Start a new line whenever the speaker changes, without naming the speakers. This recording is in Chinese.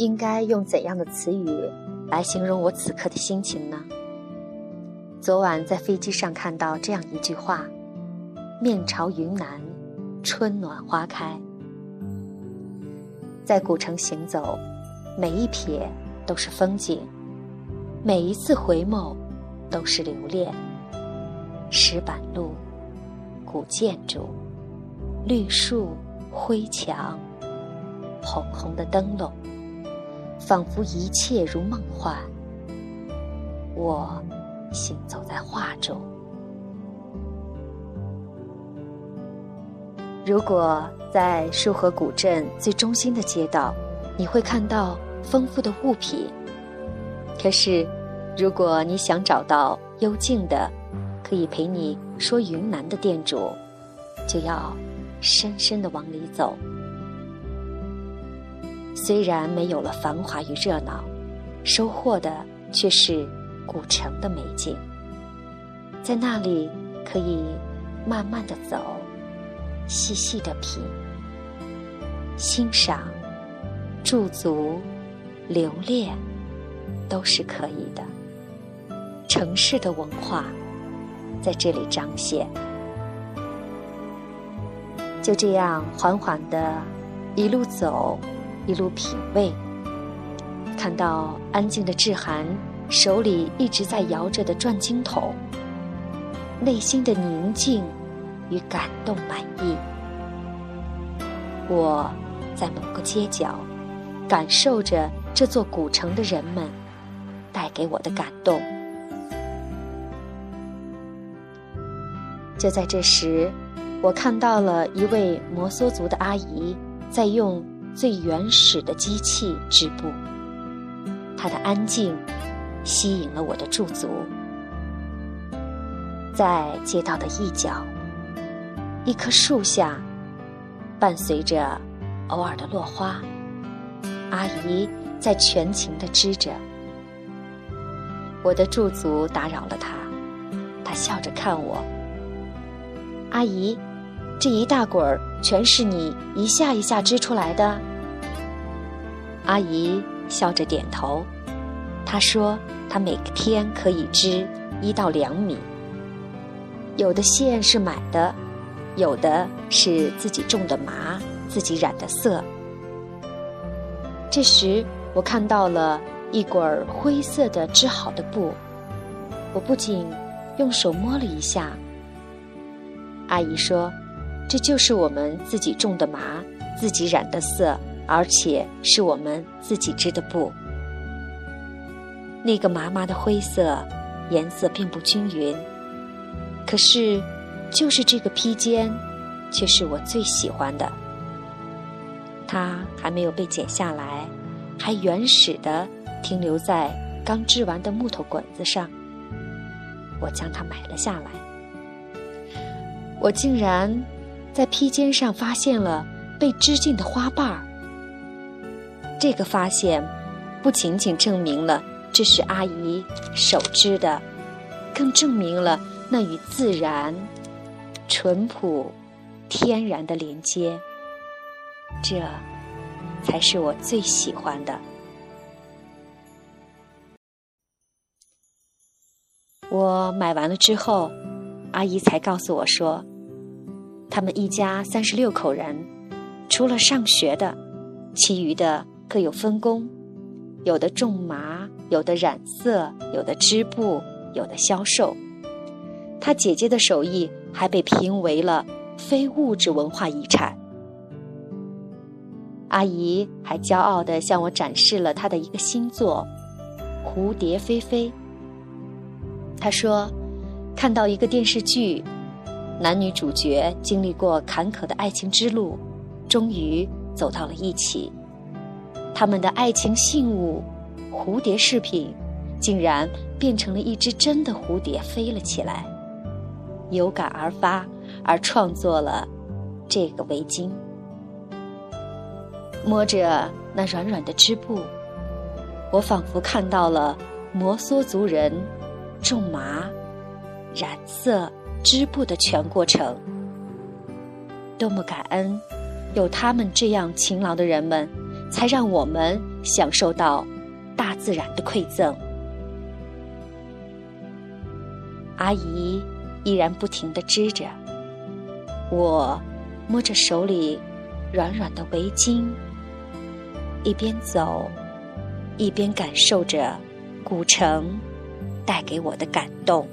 应该用怎样的词语来形容我此刻的心情呢？昨晚在飞机上看到这样一句话：“面朝云南，春暖花开。”在古城行走，每一瞥都是风景，每一次回眸都是留恋。石板路、古建筑、绿树、灰墙、红红的灯笼，仿佛一切如梦幻。我行走在画中。如果在束河古镇最中心的街道，你会看到丰富的物品。可是，如果你想找到幽静的，可以陪你说云南的店主，就要深深的往里走。虽然没有了繁华与热闹，收获的却是古城的美景。在那里，可以慢慢的走。细细的品、欣赏、驻足、留恋，都是可以的。城市的文化在这里彰显。就这样缓缓的，一路走，一路品味，看到安静的志涵手里一直在摇着的转经筒，内心的宁静。与感动满意，我在某个街角，感受着这座古城的人们带给我的感动。就在这时，我看到了一位摩梭族的阿姨在用最原始的机器织布，它的安静吸引了我的驻足，在街道的一角。一棵树下，伴随着偶尔的落花，阿姨在全情的织着。我的驻足打扰了她，她笑着看我。阿姨，这一大滚儿全是你一下一下织出来的。阿姨笑着点头，她说她每天可以织一到两米，有的线是买的。有的是自己种的麻，自己染的色。这时，我看到了一滚灰色的织好的布，我不仅用手摸了一下。阿姨说：“这就是我们自己种的麻，自己染的色，而且是我们自己织的布。那个麻麻的灰色，颜色并不均匀，可是……”就是这个披肩，却是我最喜欢的。它还没有被剪下来，还原始的停留在刚织完的木头滚子上。我将它买了下来。我竟然在披肩上发现了被织进的花瓣儿。这个发现不仅仅证明了这是阿姨手织的，更证明了那与自然。淳朴、天然的连接，这才是我最喜欢的。我买完了之后，阿姨才告诉我说，他们一家三十六口人，除了上学的，其余的各有分工，有的种麻，有的染色，有的织布，有的销售。他姐姐的手艺。还被评为了非物质文化遗产。阿姨还骄傲地向我展示了她的一个新作《蝴蝶飞飞》。她说：“看到一个电视剧，男女主角经历过坎坷的爱情之路，终于走到了一起。他们的爱情信物——蝴蝶饰品，竟然变成了一只真的蝴蝶飞了起来。”有感而发，而创作了这个围巾。摸着那软软的织布，我仿佛看到了摩梭族人种麻、染色、织布的全过程。多么感恩，有他们这样勤劳的人们，才让我们享受到大自然的馈赠。阿姨依然不停地织着，我摸着手里软软的围巾，一边走，一边感受着古城带给我的感动。